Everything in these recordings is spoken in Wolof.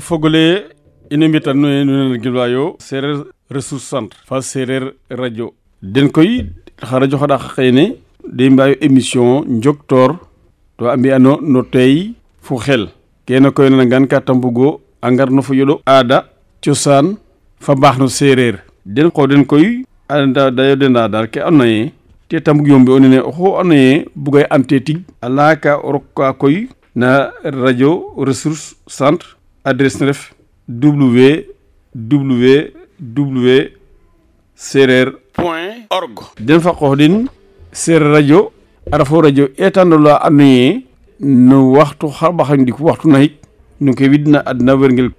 fogole ina mbiyata noe nunen gilwa yo serer ressource centre fa serer radio den koy xa radio xaɗa xeyne de mbayo emission njoktor to ambi ano no tey fu xel kene koy nana gan ka tambugo angar no fu yoɗo ada ciosan fa baxnu serer den ko den koy anda dayo denda dar ke anay te tambug yombe onene oxo annaye bugay am te tig alaka rokka koy na radio ressource centre adresse na def www séeréer point org den fa qox din séeréer rajo aɗa fo radio etandola andoye no waxtu xarɓaxandi ku waxtu nayik no ke widna adna werngel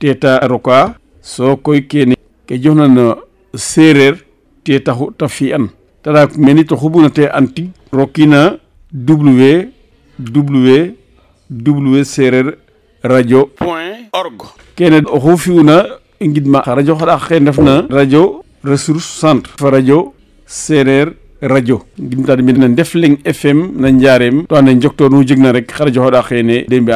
teta roka so koy kene ke joxna no séeréer te fi an tada meni to xubuna te an tig rokina www séeréer radio point org kene oxu fi'una i ngidma xa radio xaɗax ke ndefna radio ressource centre fa radio sereer radio gimtade mi no ndefleng fm no njarem to anda joktor nu jegna rek xa radio xaɗa xene de mbi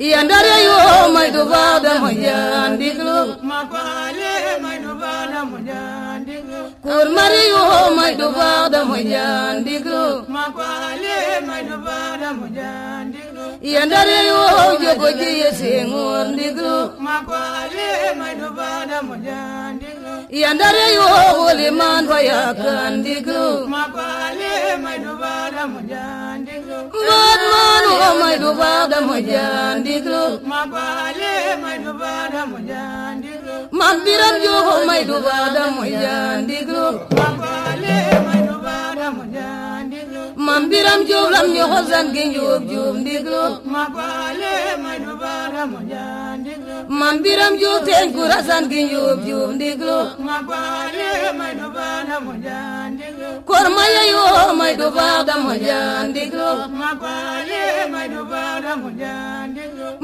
iya ndare yo mai do bada mo yandiglo mabale mai do da mo yandiglo kur mari yo mai do bada mo yandiglo mabale mai do da mo yandiglo iya ndare yo jogo ji yesengur ndiglo mabale mai do da mo yandare yo wole man vaya kandigo mabale mai dubada mujandigo god man o mai dubada mujandigo mabale mai dubada mujandigo magdiram yo ho mai dubada mujandigo mabale mai dubada mujandigo mam biram joob lam ku rasan gi njuub juub ndiglu ma baale ma du baara may du baara mu jaan ndiglu ma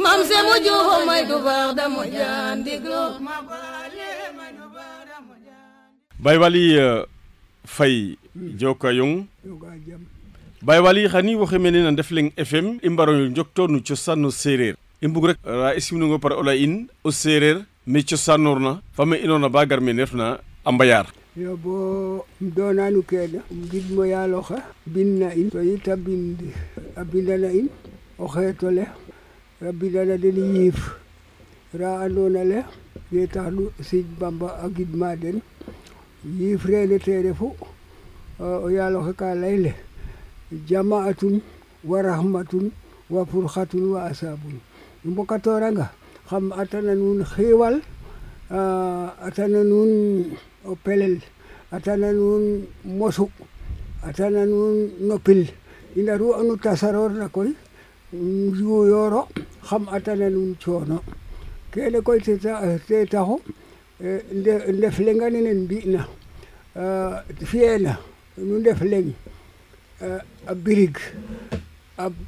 mam se mu juub may du baara mu jaan ndiglu ma baale may du baara mu baywali hani wo xemene na ndefleng fm i mbaro joktonu cosanno sereer i mbug rek ra i simnungo par ola in o sereer me cosanorna fame inona ba gar me refna a mbayar yo bo um donanu kene um gidmo yaaloxe binna in to yit a bind a bindana in o xeetole a bindana den yiif ra andoona le ye tax nu sig bamba a gidma den yiif reene te refu o yaaloxe ka lay le جماعة ورحمة وفرخة وأساب مبكتورنغا هم أتنا نون خيوال آه، أتنا نون أوبلل أتنا نون موسو أتنا نون نوبل إن رو أنو تسرور نكوي نجو يورو خم أتنا نون تشونو كي لكوي تتاهو آه، لفلنغاني نبينا آه، فينا نون abbirig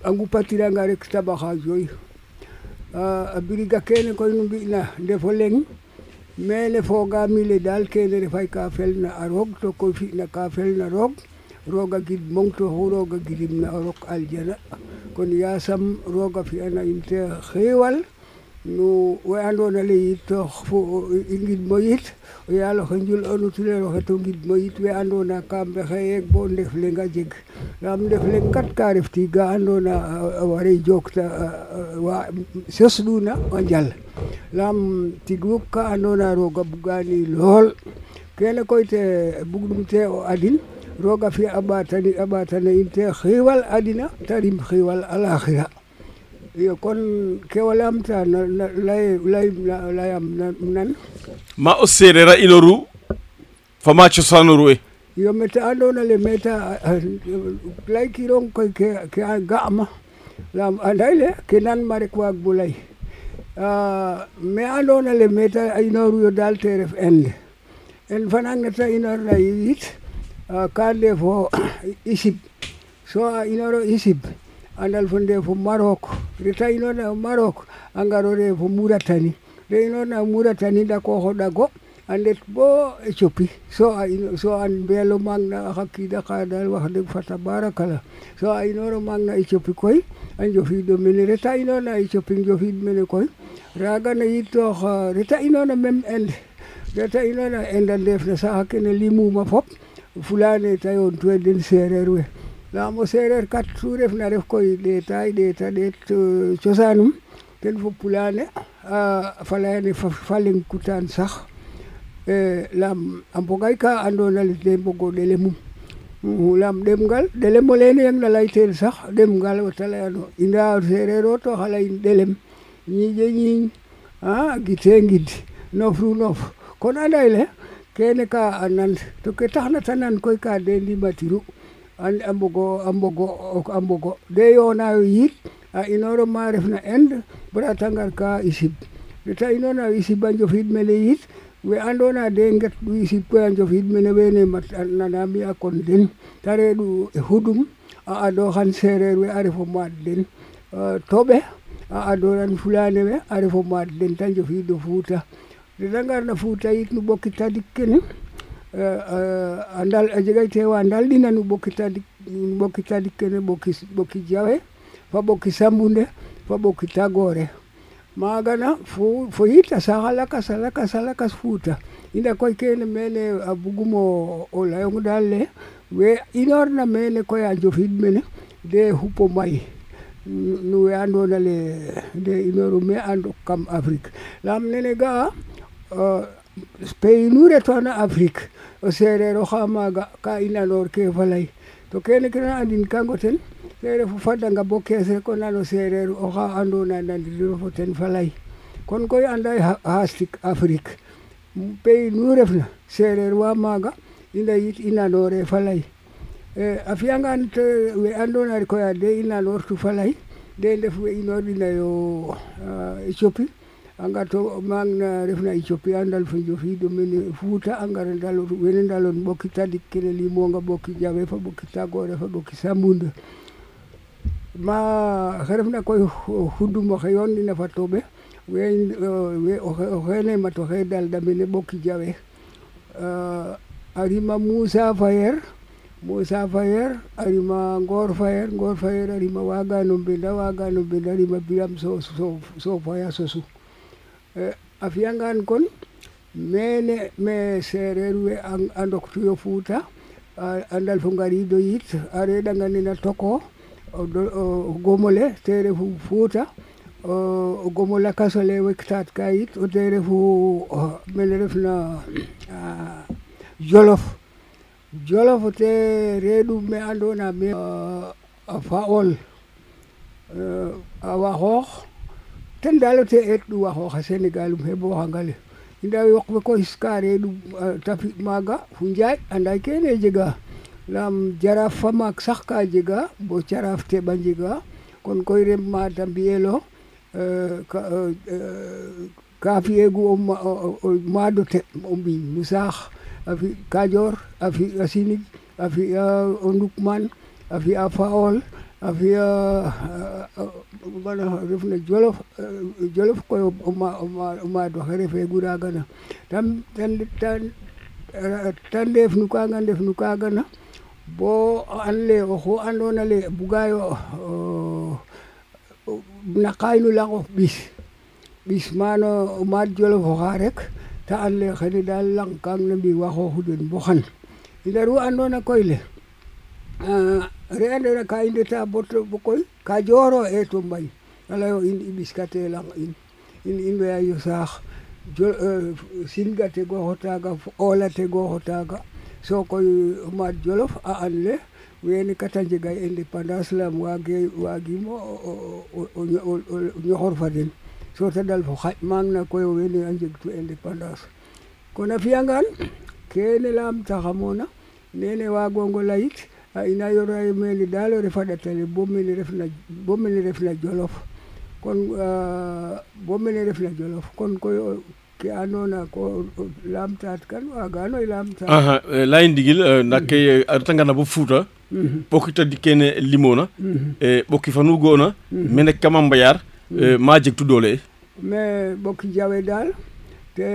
angupatiranga rek tabaxage yooyu a biriga kene koy nu mbi'na ndefo leŋ mene fogaami le daal kene refay ka na a roog to koy na ka felna na roog roga gid mong to xu roog gidim na rok aljana kon yasam roog a fi'ana te no we andoona le yit fo i ngidm o yit o yaal oxe njul onu tuleer oxe to ngidm o yit we andoona ka mbexey bo Ndef Leng a jeg yaam Ndef Leng kat ka ref tiig ka andoona a warei jookta wa sosluuna a njal yaam tig wu ka andoona roog a bugaani lool kene koy te bugnum te o adin roog a fi'a a ɓaatana in te xiiwal adina te rim xiiwal alaxira iyo kon kewalam ta lay lay layam nan ma o serera iloru fama cosanuru e yo meta andona le meta lay kiron koy ke ke gama lam le ke nan mari ko ak bulay me andona le meta inoru yo dal teref en en fanangata e inor lay yit kande fo isib so inoro isib andalfonde fu marok rita inona marok angarore fu muratani re inona muratani da ko hoda bo e chopi so so an belo mang na hakida ka dal wa barakala so inoro mang na e chopi koi an jo fido mene rita inona e chopi jo fido mene koi raga na inona mem end rita inona endan def na sa hakene limu ma fulane tayon tuen sererwe laamo seereer kat sureef na ref koy ɗeeta i ɗeeta ɗeet cosaanum ten fo pulaane a faleyane fa leŋ kutaan sax yaam a mbogay ka andoona yee den mbogo ɗelem yaam ɗemgal ɗelem oleene yangna laytel sax ɗemgal ta layan ndaa seereer o to xa layin ñiiƴe ñiiñ a gidee ngid nofru nof kon anda yee kene ka a nan to ke taxna ta nan koy ka de ndimatiru andi ambogo ambogo ko ambogo de yonayo yiit a inoro ma refna inde bara tangar ka isib de ta inona isib a njofid mene yiit we andona de nget du isib koy a njofid mene wene mat nana mbiya kon den ta reɗu e hudum a ado xan sereer we a refo maat den toɓe a adoran fulane we a refo maat den ta njofido fuuta de tangar na fuuta yit nu ɓokita dik kene Eh, eh, andal ajegay wa andal ɗina nu ɓokitadi ɓokitadi kene ɓoki ɓoki jawe fa ɓoki sambunde fa ɓoki tagore magana fo fo yita saha lakas lakas lakas fuuta ina koy kene mene a bugumo o layong dal le we inorna mene koy a jofid mene de hupo may nu we ando le de inoru me ando kam afrique lam nene ga ga'a eh, peynu retona Afrique o seereer oxa maaga ka i nanoor ke faley to kene ke na andin ka ngoten te ref o fadanga bo kees rek o nan o seereer na andoona yee nandiro fo ten faley kon koy anda yee xaastik Afrique pays nu refna seereer wa maaga i layit i nanoore faley a fi'angaan we andoona yee koy a de i nanoortu faley de ndef we inoorina yo Éthiopie anga to maak refna Ethiopia ndal fo Njofiid mene Fuuta a ngara ndaloox wene ndaloon ɓoki tadik kene limonga ɓoki Ndiawe fo ɓoki Tagore fo ɓoki Samoundou ma xe refna koy xudum oxe yoonina fo toɓe we o xene mat oxe dalda mene ɓoki Diawe a rima Moussa Fayer Moussa Fayer a rima Ngor Fayer Ngor Fayer a rima Wagano Mbend Wagano Mbend rima Birame Sow Sow Faye a Eh, a fiyangan kon mene me sereer we andok tuyo futa a ndal ngari do yit a na toko gomole tere fu futa o gomo lakas we ktat ka yit o te refu ref na jolof jolof te reeɗum me andona me a fa'ol a eh, ho tan dalo te et ɗum wa hooha senegal um heɓo ha ngal inda wokɓe ko hiskare du uh, tafi maga andai anda kene jega lam jaraf famak sax ka jega bo caraf teɓa jega kon koy rem mata mbiyelo uh, ka uh, fiyegu o maado teɓ o mbiñ no saax a fi kadior a fi a sinig a fi a ndukman a afiya wona eh, eh, eh, refna jolof jolof koy o maad oxe refe gura na te ndeef no kaaga ndef no kaaga na bo an laye oxu andoona yee buga yo oh, na qaayu lang of ɓis ɓis maana o maad jolof oxa rek ta and laye xene daal lang kam na mbiiwa xooxu den bo xan i ndaru andoona koy le Ah, rendere ka indeta botto ɓokoy ka jooro e to mbay alayo in i ɓiskate lang in in i mbeya yo saax eh, singate goxotaaga olate goxotaaga sokoy o maad jolof a an le wene kata njega indépendance lam waage waagimo o ñoxor fa den so te dal fo xaƴ maang na koy wene a njeg tu indépendance kon a fiyangaan keene laam taxamoona nene waagongo layit ha ina yoro e meeɗi ɗaalore faɗatale bommene refna refna jolof kon koy ke andoona ko laamtaat kan waagano e laamtaat eh, layi ndigil nakke a retangana bo Fuuta ɓokki mm-hmm. tadi kene limona mm-hmm. e eh, ɓokki fanu go'ona mm-hmm. mene kama mbayar eh, ma jeg doole e ɓokki jawe daal te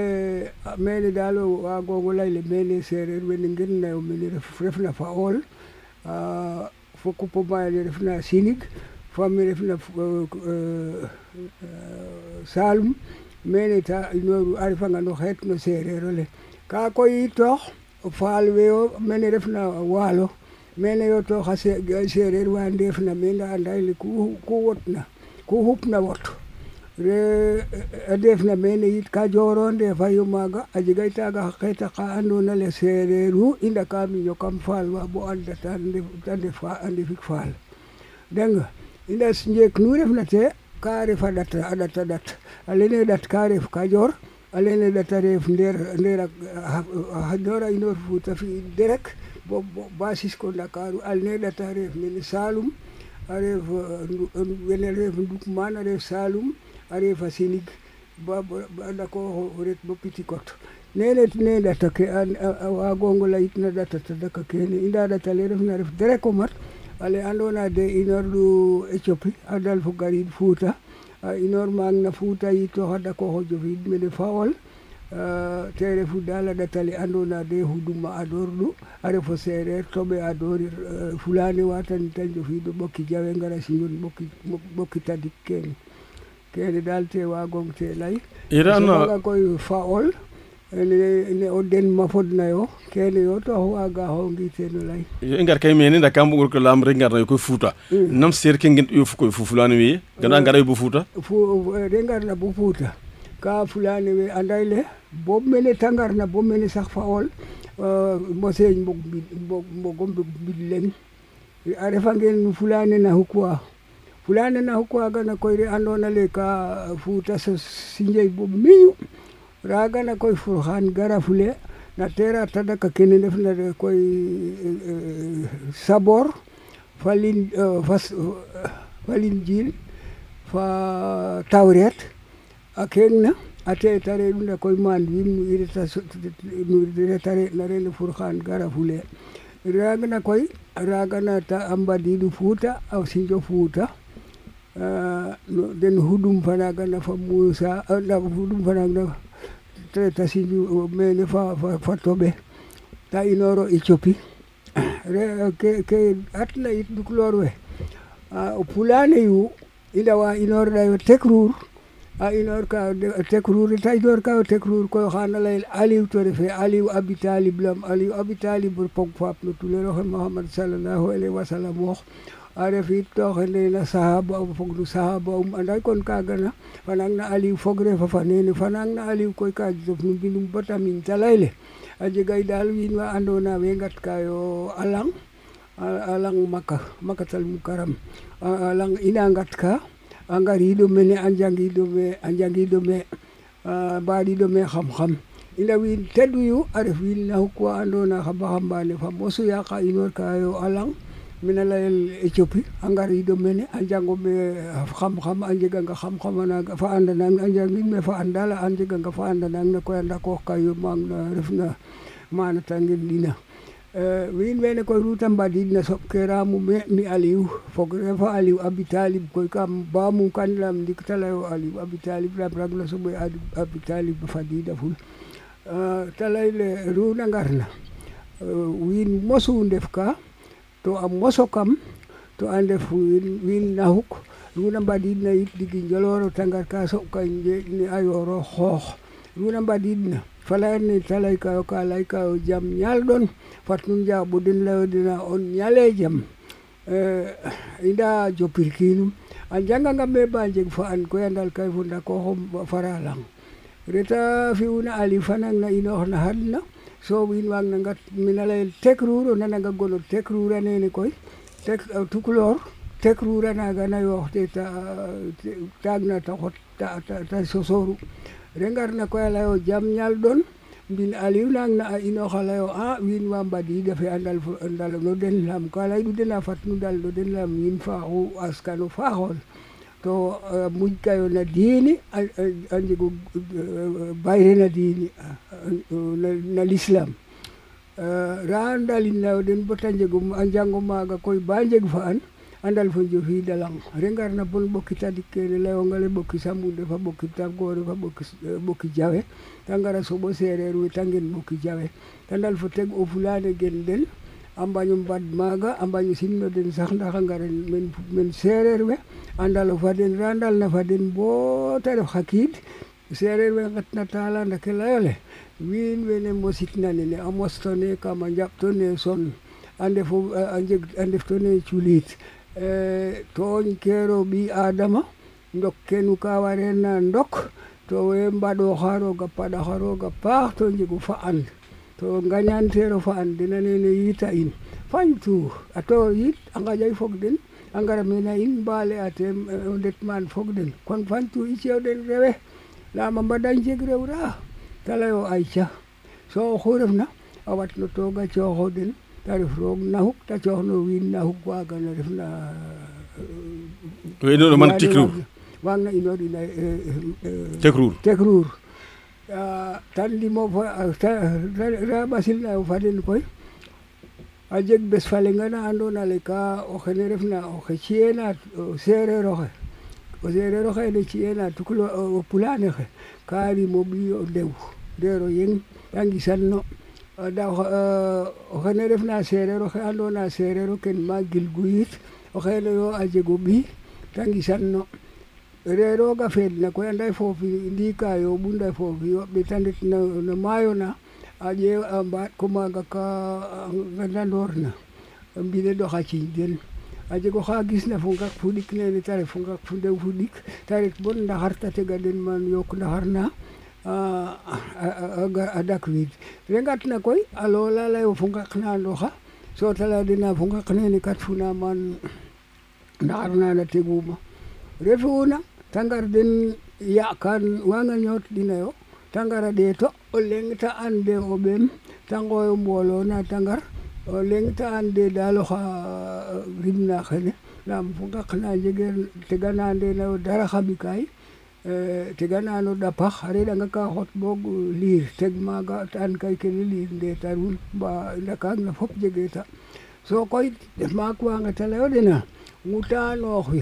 ah, mene daal waagongo layle mene seereer wene ngirnayo mene refna fa ool fo kupo maye refna sinig fo me refna eh, eh, salum mene ta inooru a refanga no xeet no seereer ole ka koy i toox faal we yo mene refna waalo mene yo tooxa seereer wa ndeefna meen nda anda ye ku wotna ku hupna wot adeefnamen yit ka joronde fayumaga ajegaytaga xeeta xa andona le sereeru i ndaka miño kam faal wa bo anda ta ndef xa andifik faal danga i ndas njeek nu refna te ka ref a ɗat a ɗat a ɗat alene ɗat ka ref kajoor alene ɗat a ref ndeer ndeer a ndeer a inoor fuuta fi derek bo ba sisko ndakaru alene ɗat a ref mene salum a ref wene ref nduk maan a ref salum arefa sinig baada ko ret bo piti kot nene nene ta ke an wa gongo la itna data ta daka ke ne inda data le ref na ref dere ko mat ale ando na de inor du etiopi adal fu gari futa inor mang na futa yi to hada ko ho jo vid me de faol tere fu dala data le ando na de huduma ador du are fo sere to be ador e, fulani watan tan jo vid bokki jawe ngara sinun bokki bokki tadik ke keeɗe dal tewa gongte lay irano koye faol den mafod nayo kene yo to waga teno lay yo i ngar kay mene da kam lam ko ngar nayo koy futa mm. nam seer ke gen ɗoyo koye fo fulani wiye ganda garayo mm. bo re ngar na bo futa ka fulani we anday le bo mene tangar na bo mene sax faol uh, moseñ mbog mbog mbog mbid leŋ a refa ngen fulane na xukuwa fulana nahukwaga nakoile anona leka futa so sinjaibo miyu raga nakoi furhan gara fule natera tada kakene ndef na koi eh, sabor falin eh, fas falin jil fa tawret akenna ate tare ɗum da koye man win irita tare narele fourhan gara fule ragana raga na ta ambadiɗo futa au sinjo futa Ah, den huɗum fanaga nafa Moussa ah, huɗum fanaga traite :fra a Sindiou mene fa Tooɓe ka inoro i copi ke atna yit ndikloor we o ah, pulane yu i ndawa inoorɗa yo tekruur a inoorka yo tekruur yeete inoorka yo tekruur koy oxa na layel Aliou to refe Aliou Abi Talib Lam Aliou Abi Talib o pog faap no tuleer oxe Mouhamad salallahu aley wa salam ada fito na sahaba um foglu sahaba um andai kon kaga na fanang na aliu fogre fa fanene fanang na aliu koy ka jof num binum bata min talaile aje gay dal win wa ando na wengat kayo alang alang maka makatal mukaram alang inangat ka angar hido mene anjang hido me anjang hido me baadi do me xam xam ina win teddu yu arif win na ko ando na xamba xamba ne fa mosu ya ka inor kayo alang mina layel Éthiopie a ngariido eh, mene a njango eh, me xam xam a njeganga a me fa an dal a njeganga fa anda nan koy anda koox ka yo maang na mana te ngen'ina wiin wene koy nu ta mbadiid ke raam mi Aliou fogree fo Aliou Abi koy kam ba kan layaam ndik ta layo Aliou Abi Talib yaam raag na soɓe Abi Talib fadiidaful ta leyele na eh, ngarna mosu ndef ka to a mosokam to ande fu winna huk luna mbaɗinna yiɗɗigi joloro tangat ka soɓkan jeɗini ayoro hooh luna mbaɗinna fala en ni talay kayo ka lay kayo jam nyal don ñalɗon fat nun jaɓuden lawdina on ñale jam ida jopirkinum an jangangam me ba jeg fo an koy andal kay fo ndako xom fara lang reta fi'una ali fanang na inoox na xadna so winwagnanga mina layel tekrur o nananga gon o tekrura nene koy tek uh, tukulor tekrura naga na yooxte ta uh, taagna ta xot ta sosoru re ngarna koy a layo jam ñaal ɗon mbin aliou nang na a inooxa layo a wiin wa mbadiida fe a ndalfo no den laam ka leydu den a fat nu ndal no den laam wiin faaxu askanu faaxoon to eh, muñkayo no dini, andi ko eh, bayre na, dini, eh, no l'islam ra andalinawɗen bo tañjego janngo maaga koye banjeg fa an andal fo fi lang rengar na bon ɓokki tadik kene layongale ɓokki sammunde fa ɓokki tagore fa ɓokki ɓokki jawe ta ngara soɓo sereer we ta ngen ɓokki jawe ta ndal fo teg o fulane gen ɗen a mbaño maga maaga a mbaño sax ndaxa men men sereer we andal o fadin randal na fadin bo te ref xa kiid sereer we ngetna taala ndake ne wene mositna nene a mostone kam to ne son fo ande ande to ne chulit culiit e, tooñ kero bi adama ndok kenu ka warena ndok to we ga pada haro ga pa to go fa an to tero fa an nene yita in fantu ato yit anga jay fok den engrais mina in mbaale ate eh, ndet man fogden kono fantu i cewɗen rewe laama mbaɗan jeg rewra tala yo ayca so oxu refna a watno tooga cooxoɗen te ref roog naxuk te cooxno wiin naxuk waagano ref na we inoɗo man tikruur waagna inoor ina eh, eh, tekruur tekruur ah, tan ndimo fo te ɓasil nayo fa den koy a jeg bes fa leŋ ana andoona yee kaa oxene refna oxe ci'eena o seereer oxe o seereer oxeene ci'eena o pulaane oxe kaa rim o ɓiy o ndew ndeer o yeng ta ngisanno ndaa oxene refna seereer oxe andoona yee seereer o ken ma gilgu yit oxeene yo a jeg o ɓiy ta ngisanno reer rooga feedna koy ande foofi ndiika yooɓu ndaa foofi yooɓ ne ta ndet no maayona aje eh, kuma ga ka gandandoorna eh, mbine do ciiñ den a jeg oxa gisna fo ngak fuɗik nene ni tare ngak fu ndew fuɗik te ret bon te ga den man yok na na a ah, ah, ah, rengat na koy a la layo fo ngak na ndoxa so tala dina dena fo ngak kat funa man na nana teguma refuna te ya den yakan nyot dina yo tangara ngara ɗeeta o leŋ ta an o ɓeem te ngooy mboolo na ta ngar ande leŋ te an de daal oxa rimna xene yaam fo qaq na njegeer teganaandeeno yo dara xamikaay eh, teganaan o ɗapax a reɗ'anga ka xot boog liir teg tan kai ke kay kene liir ndeetanuun na ndaka ne fop jegee ta so koy maak nga nqet a layoodena ŋutaa nooxwi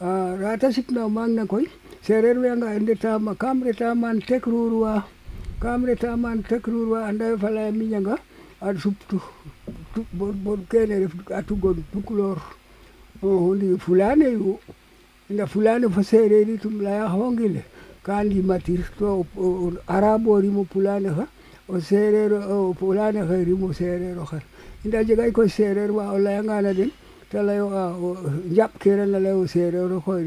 rata sikna magna koy sereer wiyanga e ndetama kam retaman tekruruwa kam retaman tekruruwa anda fala miñanga aɗa suptu bon kene a tugon tukulor hondi fulane yo nda fulane fo sereeri tum laya hongile kandi matir to arabe o rimo pulane ha o sereer o pulane ha rimo sereer o har inda jegay koye sereer wa o layangana den te layo ah, o jaɓkirana layo seereer o koy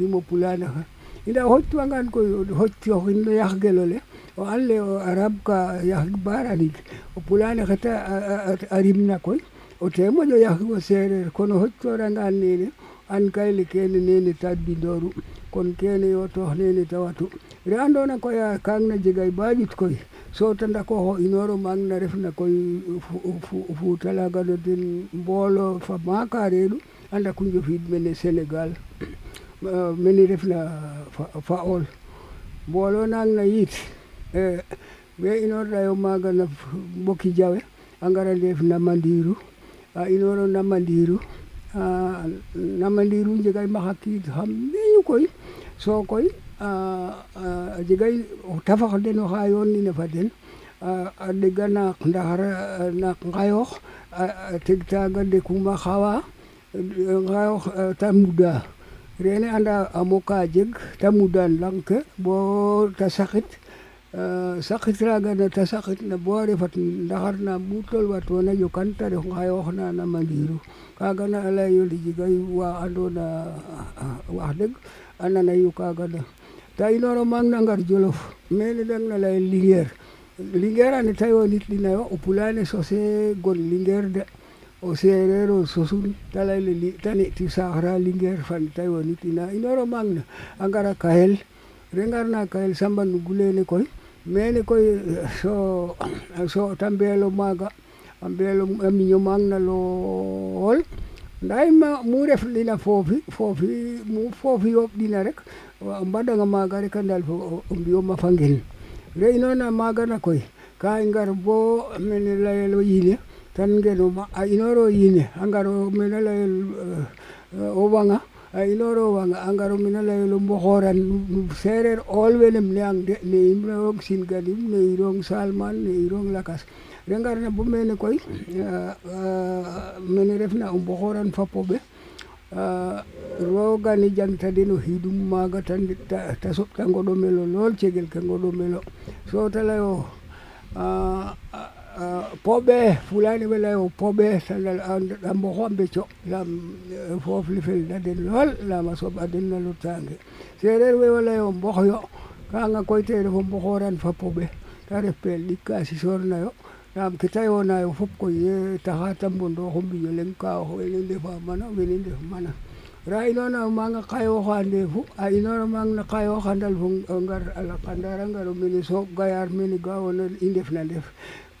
rim o pulaar oxe koy xotooxin no yaxgel ole o an laye o arab ka yaxig ba o pulaar oxe te rimna koy o te moƴo yaxik o seereer kon o xotorangan nene an kay le kene nene te binooru kon kene yo to nene tawatu re andona koya kangna jegay bajut koy so tanda ko ho inoro magna refna koy futalaga no den mbolo fa maka redu anda ku jofid mene sénégal ah, meni refna fa ol mbolo nangna yit be eh, inorda yo maga na mboki jawe a ngara ndeef namandiru a inoro namandiru ah, namandiru njegay maxa kiid xam meñu koy so koy a jega te no den oxa ni fo den a ɗega naaq ndaxar naaq ngayoox a teg taaga ɗekuma xawa ngayoox te muda rene anda a moka jeg te mudan lang ke bo te saxit saqit raga na te saqitna bo a refat ndaxar na mu wat wona yokan te ref ngayoox na na mandiru kaga na ley yo jega wa adona na wax deg ana nayu kaga da ta inoro mang nangar jolof mene dang na lay linguère linguère ane tayo nit dinayo o pulane sose gon linguère de o sereer o sosun ta layle li tani ti sahra linguère fan tayo nit ina inoro mang na angara kahel rengar na kahel samba nugulene koy mene koy so so tambelo maga ambelo aminyo mang na lool nda ma mu ref nena foofi foofi foofi yooɓ ɗina rek a mbadanga maaga rek a ndalfo o mbiyo mafa ngel re inoora maaga koy ka i ngar bo mene lo yiine ya, tan ngeno a inooro yiine ya, a ngaro mene leyel euh, o Waŋa a inooro Waŋa a ngaro mene leyel o Mboxooran seereer ool wene im de ne im leyong ne irong Salman ne irong lakas rengarna bo mene koy mm-hmm. ah, ah, mene refna o mboxoran fa euh ah, rooga ni jangta den hidum maga tan ta soɓta melo lol cegel ke melo, so te layo poɓe pobe we leyo poɓe a mboxo a mbeco yaam foof le felna den lool yaam a soɓa den na lutange sereer we yo leyo yo kanga koy te refo mboxoran fa poɓe ta ref peel ɗik Nam kita yo na yo fop ko ye tahata bondo hombi yo lengka ho elende fa mana welende mana. Ra ino na manga kayo hande fu a ino na manga kayo handal fu ngar ala kandara ngar so gayar mini gawo na indef na def.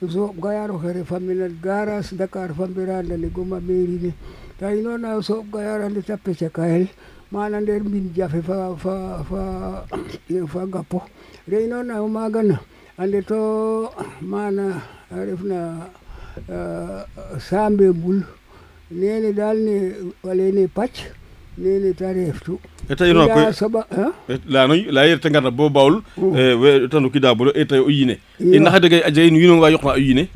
So gayar hore famina garas Dakar fambira na le goma meri ni. Ra ino na so gayar ande tappe chakael. Mana nder min jafe fa fa fa fa gapo. Re ino na magana ande to mana refna euh, Sambe Boul nene dal ne walene pacce nene ta reftu e tawino koy soɓa lano la yerta we tanu kidabolo e tawi o yiine ina a jegay wino wa yoqna o yo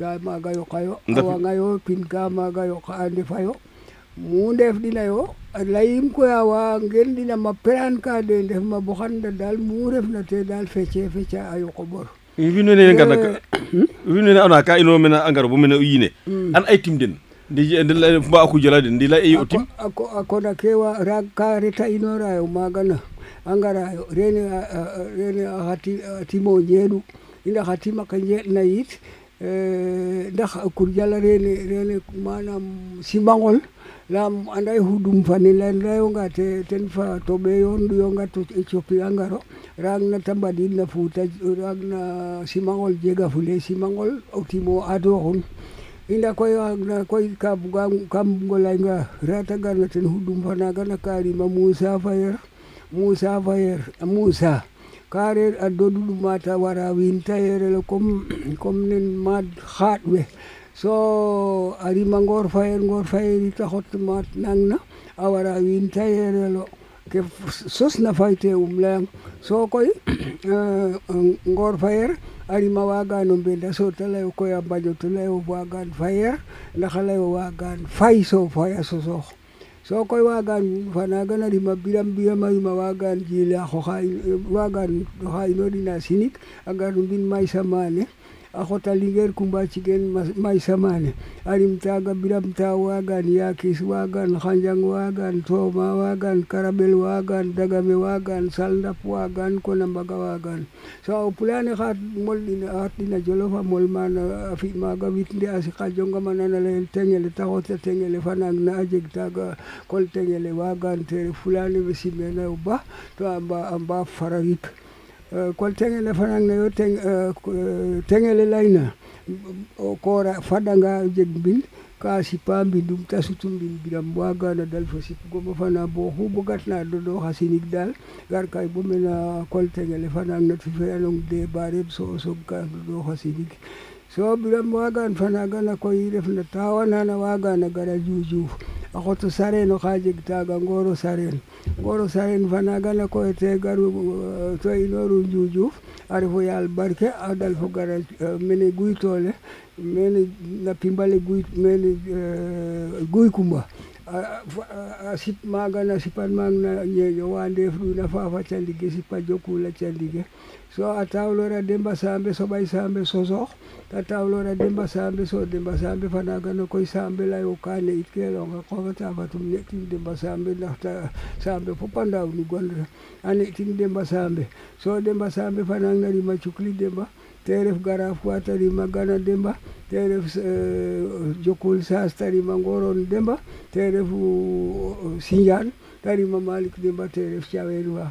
a wanga yo pin ka maga a ndefa yo mu ndef yo layim koy a waa ngendinam a plan ka de ndef ma boxanda daal mu refna te daal fece fece a yoqo ɓor wiin wene ka ino mene a bo mene o an ay tim den mba lay eyi o tim a koda ke wa raag ka reta inora yo maaga na rene rene xa timo njeeɗu i eh, ndax xa tim ake njeeɗna yit ndax kurjala rene rene manam simangol laamu anday huɗum fanila ndayonga te ten fa to ɓe yonɗu yonga to éthiopia ngaro ragna ta mbaɗilna fouta ragna simangol jega fule simangol o timo adoxun inda koy ragna koy ka buga ka bugolaynga rata garna ten huɗum fa naga na karima moussa fayer moussa fayer moussa kareer a doɗuɗumata wara winta yerele comme comme nen maad xaaɗ we so arima ngoor fayel ngoor fayel ita xot maat nangna a wara wiin tayerelo ke sosna fayte um leyang so koy ngoor fayer a rima wagano mbenda so te ley koy a mbaƴo te ley of wagan fayer ndax a ley o wagan fay so faya sosoox so koy wagan fa naga na rima biram biram a rima wagan jila xoxa wagan oxa inoorina sinig a gar mbin may samane akhotalingel kumbachigel maisamane alimtaga bila mtaa wagan yakis wagan khanjang wagan toma wagan karabel wagan dagame wagan saldap wagan konambaga wagan so pulane khat mol in atina jolofa mol man afi maga witnde asika jonga manana le tengele tahota tengele fanang na ajek taga kol tengele wagan tere fulane besimena uba to amba amba farawit kol teŋele fanang nayo teŋ, eh, eh, teŋele layna o koora fadanga jeg mbind ka sipa mbindum te sutu mbind biram wagana dal fo sipgoma fana bo xu bogatna dodoxa sinig daal gar kay mena kol teŋele fanang nat fe a long de ba reɓ so o sobilane mo waagan fanagan a koyirefna tawana ne waagan a gara Dioudiouf a xot o sareer jeg taaga ngoor o sareer ngoor o sareer koy te garu inooru Dioudiouf a ref yaal barke a ɗal fo gara eh, mene Guytoole mene na pimbale Guy mene eh, Guy Coumba a sip maaga a sipan maana Ñeeƴo wa faafa candike sipa Diokul a so a taolora demba sambe so ba isambe so so ta taolora demba sambe so demba sambe fana ga no koi sambe la yo kane itkelo ga ko ga ta ba tum netin demba sambe la ta sambe fo panda u ni gondra ani tin demba sambe so demba sambe fana ga ri ma chukli demba teref garaf ko ta ri ma gana demba teref eh, jokul sa sta ri ma ngoron demba teref uh, sinjan ta ri ma malik demba teref chaweru wa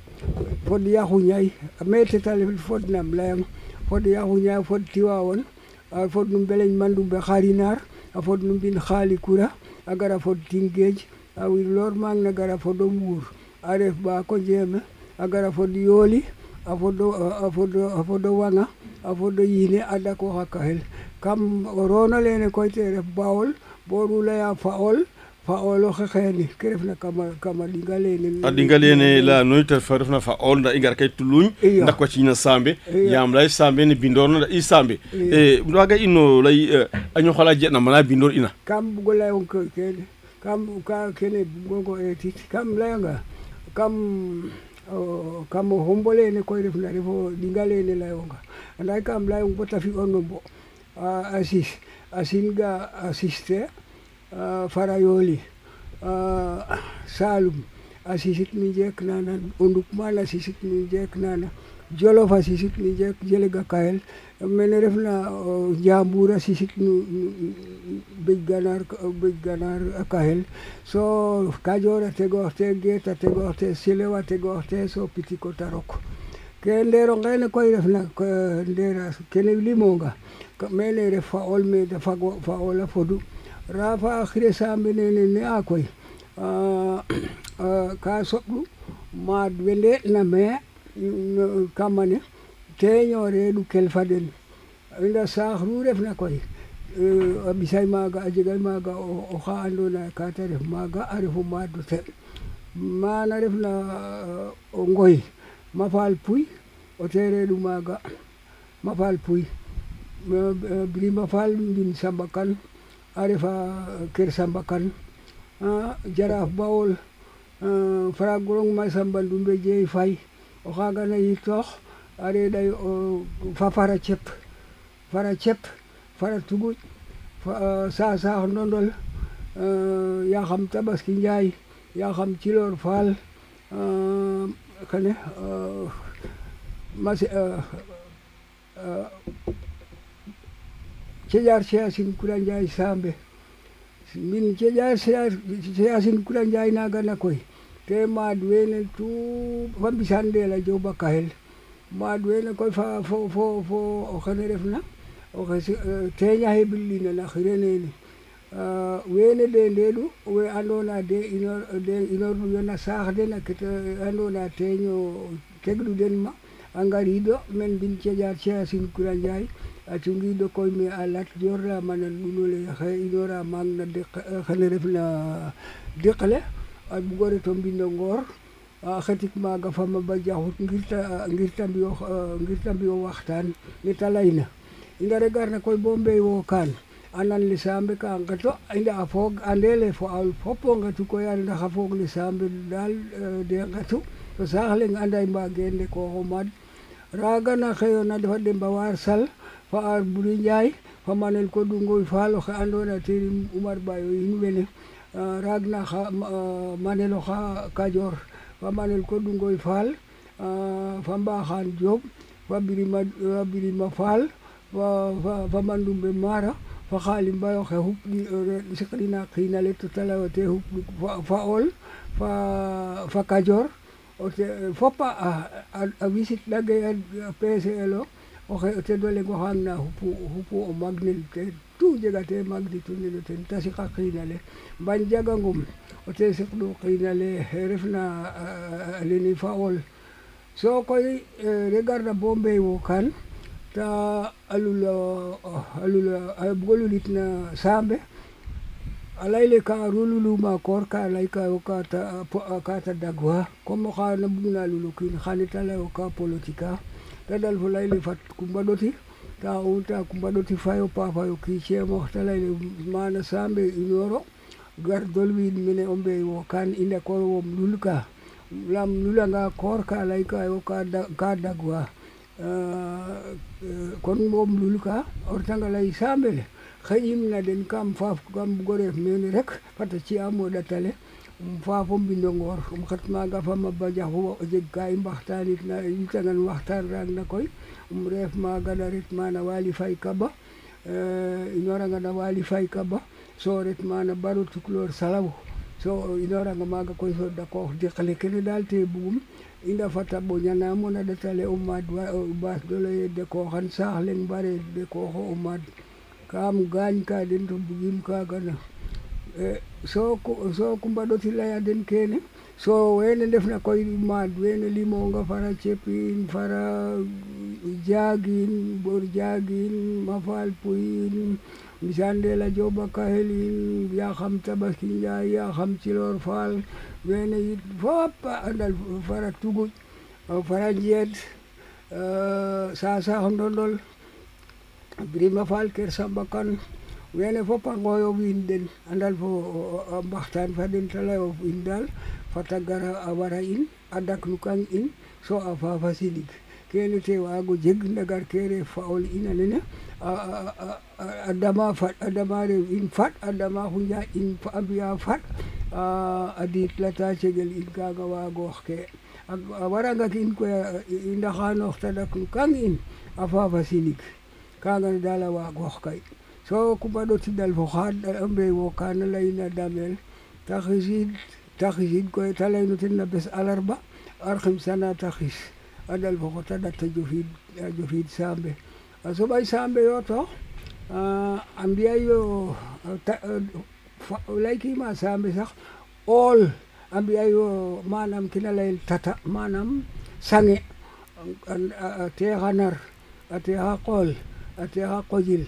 fod Yakhou Ndiaye me teta ref fod nam layang fod Yakhou Ndiaye fod Tivaouane a fod no Mbeleń Mandoumbe Kharinar a fod no mbin Khalicoura a gara fod Tinguedj a wiloor mang na gara fo o a ref Mbako Ndieme a gara fod Yooli a fod a fod o a fod o a dakoox a kahel kam o roon olene koy te ref Baol bo ruul aya Faol fa xeene ke refna kama kama ɗinga lene a ɗinga lene leyano te refna ol nda i ngar kay tuluñ ndakwa cina sambe yaam lay sambe ne bindorno nda i sambe e waga eh, ino lay eh, a ñoxala jeɗna mana bindor ina kam bugo layong kene kam ka kene bugongo etit eh, kam nga kam kam o hombo lene koy refna refo ɗinga lene nga anda kam layong bota fi'onno mbo a sis a singa assiste Ah, Faraioli, ah, Salum, asiisit ni jek nana, Undukman asiisit ni jek nana, Jolof asiisit ni jek jelega kael, मैंने रफना जामबूरा सिसिक बिगनार बिगनार कहल सो काजोर ते गोहते गेट ते गोहते सिलेवा ते गोहते सो पिति को तारोक के लेरो गैने कोई रफना लेरा केने लिमोगा मैंने रफा ओल में दफा फा ओला फोडू rafa akhire samenene ne a koy ka soɓɗu ma ɓe ndeɗna me kammane teñoreɗu kelfaden nda sahru refna koy a ɓisay maga a jegay maga oxa andona ka te ref maga a refu maddu te mana refna o ngoy mafal puy o tereɗu maga mafal puy brimafal mbin sambakan a refa Kër Samba Kane Jaraaf Bawol Faragurong May Samba Ndoumbe Dieye Faye o xaaga na yitoox a reɗay fa fara cep fara cep fara tuguƴ sasaax ndondol yaxam tabaski njaay yaxam ciloor faal kene Cezar siyaasni kulanjaa isaambe. Min cezar siyaasni kulanjaa inaa na koy. Te maaduwene tu fambisaan deela jo bakkahel. Maaduwene koy fa fo fo fo oxene refna. oxe teñaxe billina na xirenene wene de ndeɗu we andona de inor de inorɗu yo na saax den a kete andona teño tegɗu den ma a ngariɗo men mbin ceƴa ceasin kura ndiaye atungi do koy me alat jorra man nulule xe idora man na de xane eh, ref na deqale ad gore to mbindo ngor ah, ma maga fama ba jaxut ngir ta ah, ngir tambiyo ah, ngir tambiyo waxtan ni talayna inga regar na koy wo kan anan li sambe ka ngato inda afog andele fo al popo ngatu koy anda afog li sambe dal eh, de ngatu to sahleng ma mbagende ko homad raga na xeyona dafa dem ba war sal fa'a Boury Ndiaye fo manel Ngoy Fall oxe andoona yee ten Oumar Baye o yiin wene euh, raagna xa euh, manel oxa Kadior fo manel Ngoy Fall euh, fo Mbaxan Diop fo Birima Fall fo Mandoumbe Mara fo Khadim Baye oxe siqrina kiin ale to ta lay ee te xupu Fa'ol fo Kadior fop a wisit'angee PCL o. Oke, o teed lego leŋ na hupu hupu o oh, maag nel eh, ten tout :fra jega te eh, maag ndik o nelo ten eh, te siqa kiin ale Mbane Diaga Ngom o ten siqlu kiin alexe refna %e lene Baol sokoy we ngarna bo kan, ta a lul alula oh, lul a bugo lulit no saambe a leyele ka luluma koor ka alai ka te dagwa comme :fra oxa na ka na lul o kiin xan ta le e ka ɗaɗal fo layli fat kumba ɗoti ta unta kumba ɗoti fayo pafayo kiceemo ta layli mana sambe inoro gar dolwi mine on ɓe wo kan inde korowom lulka lam lulanga kor ka lay ka yo ka dagwa kon mom lulka ortanga lay sambele xeyimna den kam faaf kam goref mene rek fata ci amo ɗatale fafo mbinoŋoor um xet maga fo Maba Diakhou o jeg ka i mbaxtanit na i yicanga waxtaan raag na koy um reef maga na ret mana Waly Faye Kaba eh, inoranga na Waly Faye Kaba so ret mana Baro Tukulor Salaw so inoranga maga koy so dakoox jeqale kene daal te bugum i ndafata ɓoñanaam ona ƭatale o maad ɓaatɗo ye dekooxan saax leŋ mbareer dekooxo o maad kam gaañka den to bugiim kaaga na Eh, soko soko mbaɗoti laya e den kene so wene defna koye ɗumman wene limonga fara cepin fara jaagin bor jaagin mafal puyin misandela jobaka helin ya xam tabaskinja ya xam cilor fal wene yit fop andal fara tuguƴ eh, fara njeet eh, sasax ndondol brima fal ker sambakan weele fof a gooyoɓe inɗen andal fo mbahtan faden tala of indal fata gara a wara in a daklukan in so a fafa siɗik kene te waago jeg ndagar kere faol ina nene a dama fat a dama rew in fat a dama hunja in a mbiya fat a diitlata cegel in kaaga waagoox ke a warangak in koy i ndaxaanoox ta daklukan in a fafa siɗik kaaga ne daal a waagoox kay so kubaɗoti dal fo xaad a mbeewo kaana layna damel taxisiid taxisiid koy ta layno ten na bes alarba arxim sana taxis a dal fo xota ɗat a jofiid a jofiid saambe a soɓay saambe yo to a mbiyayo laykima saambe sax ool a mbiyayo manam kina layel tata manam sange a teexa nar a teexa qool a teexa qojil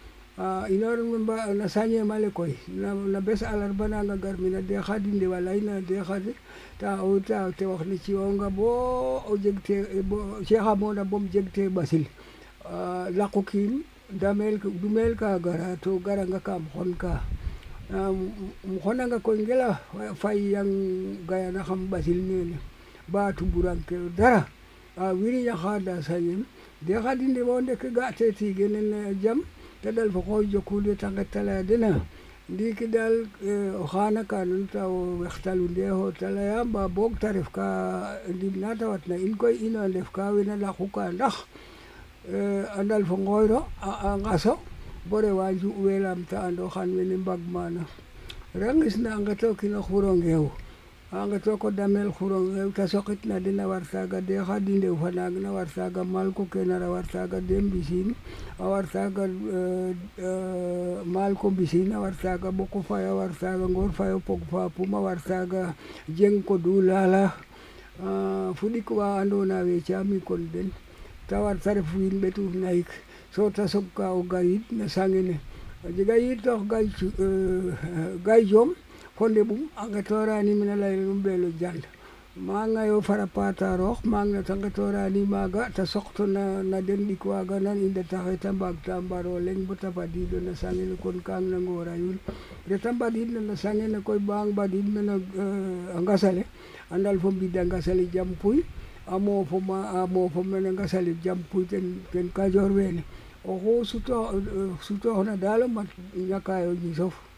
Ah, inaruno eh. na sañemale koy na bes alarba nanga garmi na dexa di ndewalay na dexa de ta o ta te wax ne ci'onga bo o jeg te e, cexamona bom jeg te ɓasil ah, laqu kiin dumel ka gara to garanga kam xonka um xonanga koy ngela fayyang gayanaxam ɓasil nene ba tumburangkee dara ah, wiin we ñaxa nda sañen de xa di ndew ga' te tiige nene jam te dal foko jokude tagatala dena ndiki dal ohana kanun ta wextalunde ho talaya ba bog ta ref ka ndimna ta watna in koy ino ndef ka wena laxu ka ndax a ndal fo ngooyro a ngaso bo rewa nju'we laam ta ando xan wene mbag maana rangis na nga to kino xuro ngeewu Angso ko damel khurong ew ta sokit na dina warsaga de khadinde ufanag na warsaga malko kenara warsaga dem bisin a warsaga malko bisin a warsaga boko faya warsaga ngor faya pog fa puma warsaga jeng ko du lala fuɗik wa andona we cami kon den ta war ta ref wiin betu naik so ta sokka ka o garid na sangene a jega yitox gay gay jom kolle bu anga torani mina lu ɗum jand ma nga yo fara ma nga tanga torani maga ta soxto na na den ɗik waga nan inda ta ta mbaag ta mbaro leŋ bu ta do na sangene kon kang na ngora yul reta mbadidna na na koy ba di na eh, a sale andal fo nga sale jam puy amo fo ma fo moofo nga sale jam puy ten ten kajoor wene ho suto eh, sutooxna ma o kayo ni ñisof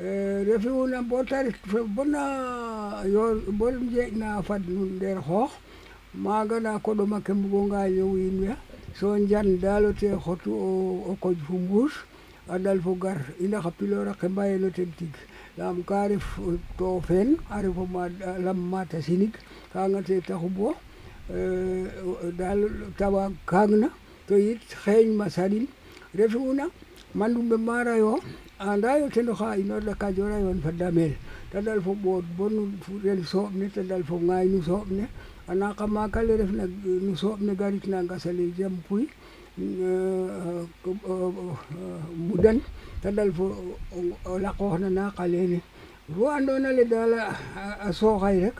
refi una bo te ret bona yoo bo njeeƴ na fad nuun nder xoox maga na koɗoma ke mbugo ngaño wiin we so njan dalo e, te xotu o koƴ fo mbuus a dalfo gar i naxa pilor akembaye no ten tig yam ka ref to feen a refo ma lam mata sinig kagate taxu bo dal te waag kaag na to yit xeeñ ma sarin refi una manu mbe mara yo anda yo tendo ha inorla ka jora yon fadda mel tadal fo bod bonu furel soɓne tadal fo ngay nu soɓne ana kama kale ref na nu soɓne garit na gasale jam puy mudan tadal fo o laqoxna naqa lene fo andoona le daal a sooxay rek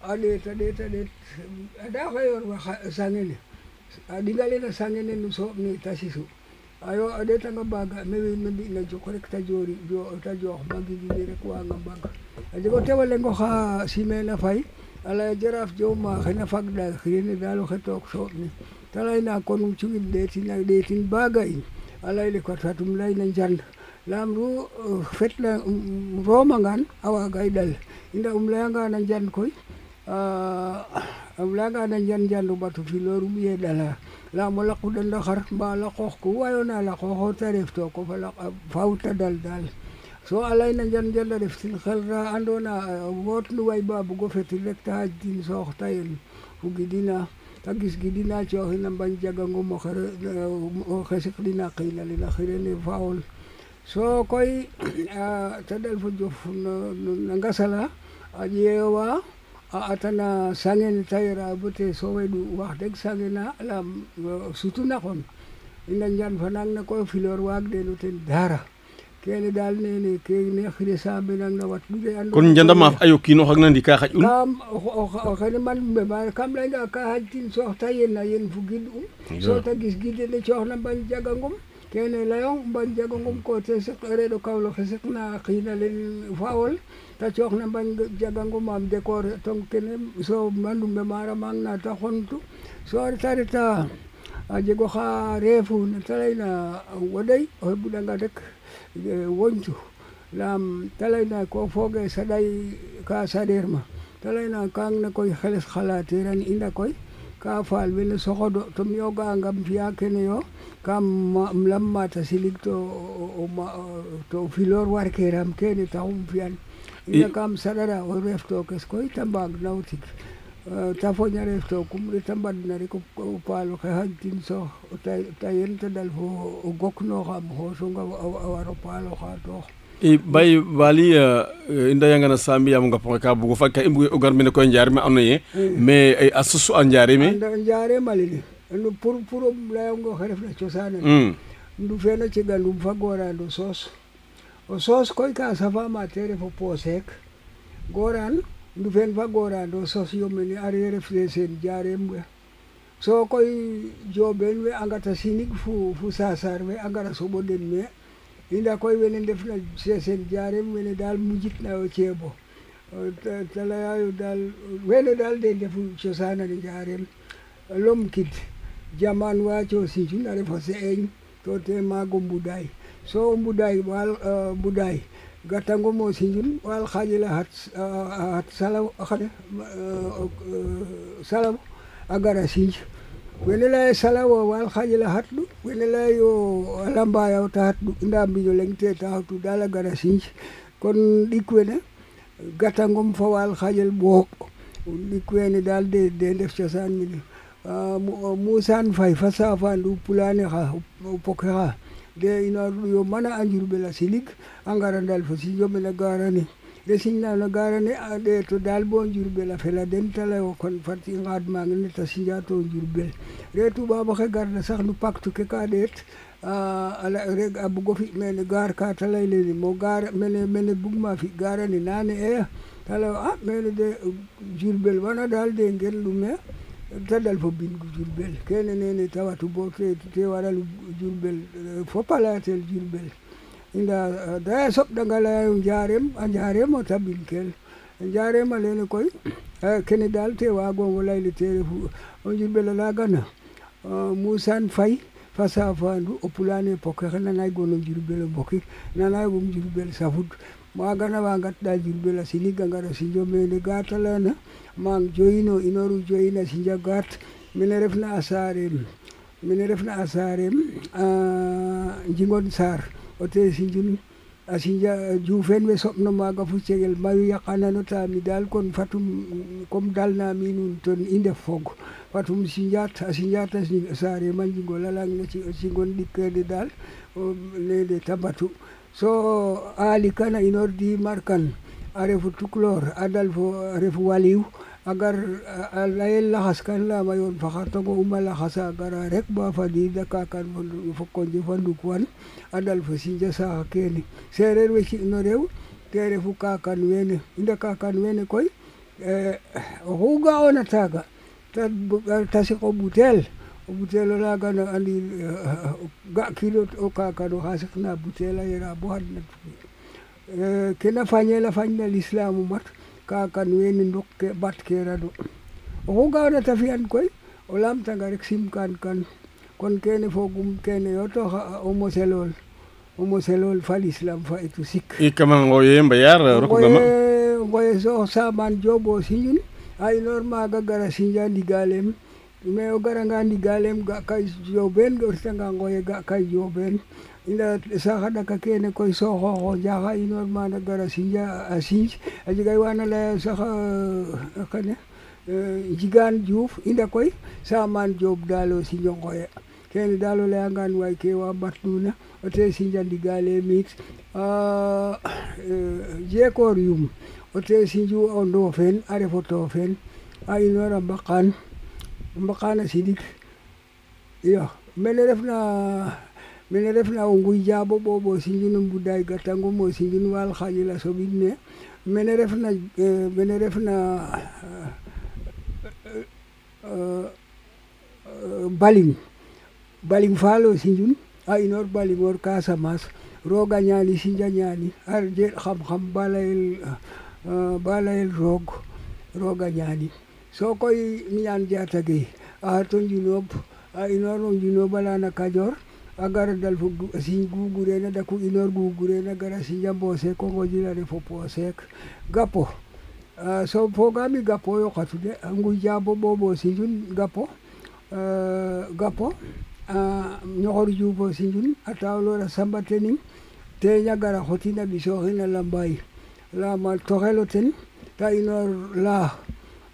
a ɗeet a ɗeet a ɗeet a daaxayoor wa sangene a ɗinga lena sangene nu soɓne ta sisu ayo adeta ngabaga mewe mebi na jokore ktajori jo tajo bagi gidere kwa ngabaga ajego tewa lengo ha sime na fai ala jaraf jo ma khana fagda khine dalo khato so ni tala ina konum chugi deti na detin baga in ala ile kwa tatum lai na janda lamru uh, fetla um, um, roma ngan awa gaidal inda umlayanga na jan koy uh, ah, umlayanga na jan jan batu filorum ye dala لا ملاقو دل دخر ما لقوه كو ويونا لقوه تريف توكو فوت دل دل سو علينا جن جل رفت الخلرة عندنا وقت لواي باب قفت لك تهجدين سوختين وقدينا تجس قدينا شوهنا بانجاقا ومخر وخسق لنا قيلة للأخيرين فاول so koy uh, tadal fu jof nangasala ajewa uh, atana sangen tayra bote du wax deg sangena alam uh, sutu na kon ina njan fanang na ko filor wag lu ten dara kene dal ne ne ke ne xire sa be nang na wat bude an kon njanda ma ayo kino xag nandi ka xaj un kam xene man be ba kam lay nga ka xaj tin sox tayen na yen fugid um so ta gis gide de ci na ban jagangum kene layong ban jagangum ko te re do kawlo xesek na xina len faawol ta chok na ban jagan ko mam de kor tong kene so mandu me mara mang na ta khon tu so ar ta ta aje go kha refu na talai na wadai ho budanga dek e, wonchu lam talai na ko foge sadai ka sadir ma talai na kang na koy khales khala tiran inda koy ka fal so sohodo to mi yoga ngam fiya kene yo kam lamma ta silik to to filor war keram kene ta hum fiyan ina kam sarara oreftookes koy ta koi naw tig ta foña reftokum reta mbadna rek o paal oxe xaƴtin soox ta yen ta dal fo o goknooxaam xoosunga a war o paaloxa toox i bay wali eh, i ndeyangana sami yaam ngapoxe ka bugu fag ka i mbugi o gar mene koy njaareme mm. eh, ando naye mais a susu a njaareme njaarema anu lene pour pour um leyongo xe refna cosaanene mm. ndu feena cegandum fagoora ndu soos ሶስት ኮይ ካሰፋ ማቴሬ ፖፖሴክ ጎራን ዱፌን ፋ ጎራ ዶ ሶስ ዮምን አሬሬ ፍሬሴን ጃሬም so koy joɓen we angata sinig fu fu sasar we angara soɓoɗen me inda koy wene ndefna sesen jarem wene dal mujitnayo ceebo talayayo dal wene dal de ndefu cosanane jarem lomkit jaman waco sijun a refo se'eñ to te mago mbuday so Mbudai wal uh, gatango mo sinjun wal khajila hat uh, hat salam khade uh, salam agara sinj welela salawo wal khajila hatdu welela yo lamba yo tatdu ndambi yo lengte tawtu dala gara sinj kon dikwene gatangom fa wal khajil bok dikwene dal de de def chosan mi euh, musan euh, fay fa safandu pulane ha pokke ha de inaɗum yo mana anjuruɓe lasilik a gara dal fo sijoɓe la garani resignano garani aɗe to dal bo jurbel fela den tala o kon fati gadmagene ta sija to jurbel re tubabaxe garna sax nu pacte ke ka ɗeet a bugo fi mene gar ka ta ley lene mo gar mene mene bugma fi garani nane e ta ley a ah, mene de jurbel wana dal de ngen ɗume taɗal fo binndu jurbel keene nene tawa to bo te waɗal jurbel fopalatel jurbel inda eh, daya soɓɗangalayo jarem a jarema tabin kel jarema lene koy kene dal te wagongo layli tere fu o jurbel ala gana eh, moussane fay faca fandu o pulane poke nanay gono jurbel o boki nanay gom jurbel safud wagana wa gatɗa jurbel a siniga ngara si jomene gatalana maam joyino inoru joyina sinja gat mine refna a mene refna a sarem ah, njiŋon sarr o te sinjin a sinja jufeen we cegel mayu yaqanano taami daal kon fatum comme daal naami ton i ndef fog fatum sinjaat a sinjaat a sareem a njingol a layang no cingon daal nene te mbatu so aali kana inoor di markan a refu tukulor a dalfo a ref waliw a gar a leyel laxas kam leyaam a yoon faxa tong o um a laxasa a gara rek ba fadiida kakan fo konje fa ndukwan a dalfo Sinja Saaxa keene sereer we ci no reew te refu kakan wene i nda kakan wene koy oxu ona taga ta siq o ɓutel o butel olaga no andi ga' kilo o kakan oxa siqna butel a yera bo xadna Eh, ke la fañe la fañ na l'islamu mat ka kan weni ndok ke bat ke rado o ko gawda ta fiyan koy o lamta nga rek sim kan kan kon kene fogum kene yo to o mo selol o mo selol fa l'islam fa et tout sik e kam ngo ye mba yar roko ma ngo ye so sa man jobo sinin ay norma ga gara sinja digalem me o gara nga digalem ga kay joben ga sanga ngo ye ga kay joben ina saxa ɗaka kene koy so njaxa inoor mana gara sinja a sinj a jega wana e, leya sax xane Njigane Diouf i nda koy Samane Diop daal o Sindiongkoye kene daal o layangan waay ke wa mbatuna o Sinja Ndigale miit e, Jekor Yum o Sinju o Ndofeen a ref o Tofeen a inoora Mbakane a sinig iyo mene refna mine refna o nguy jaaɓo ɓooɓo sinjin o mbuday gatangomo sinjin waal xaƴel a soɓin ne mene refna eh, mene refna eh, baling baling faalo sinjin a inoor balingoor Casamance eh, roog a ñaani sinj a ñaani a jeeɗ xam xam ba layel roog roog a ñaani sokoy Miñan Diatta Gueye a xato Njinob a inoor o Njinob a Kajoor a gara dalfo si gugurena daku inoor gugurena gara sijambo seek o ngodina refo seek gapo so fogaam gapo yo xatu de ngujaabo ɓooɓo sinjun gapo gapo ñoxor juufo sinjun a tawloor a samba tening teeña gara xotin a ɓisooxin a lambaay laamal toxelo ten ta inoor laax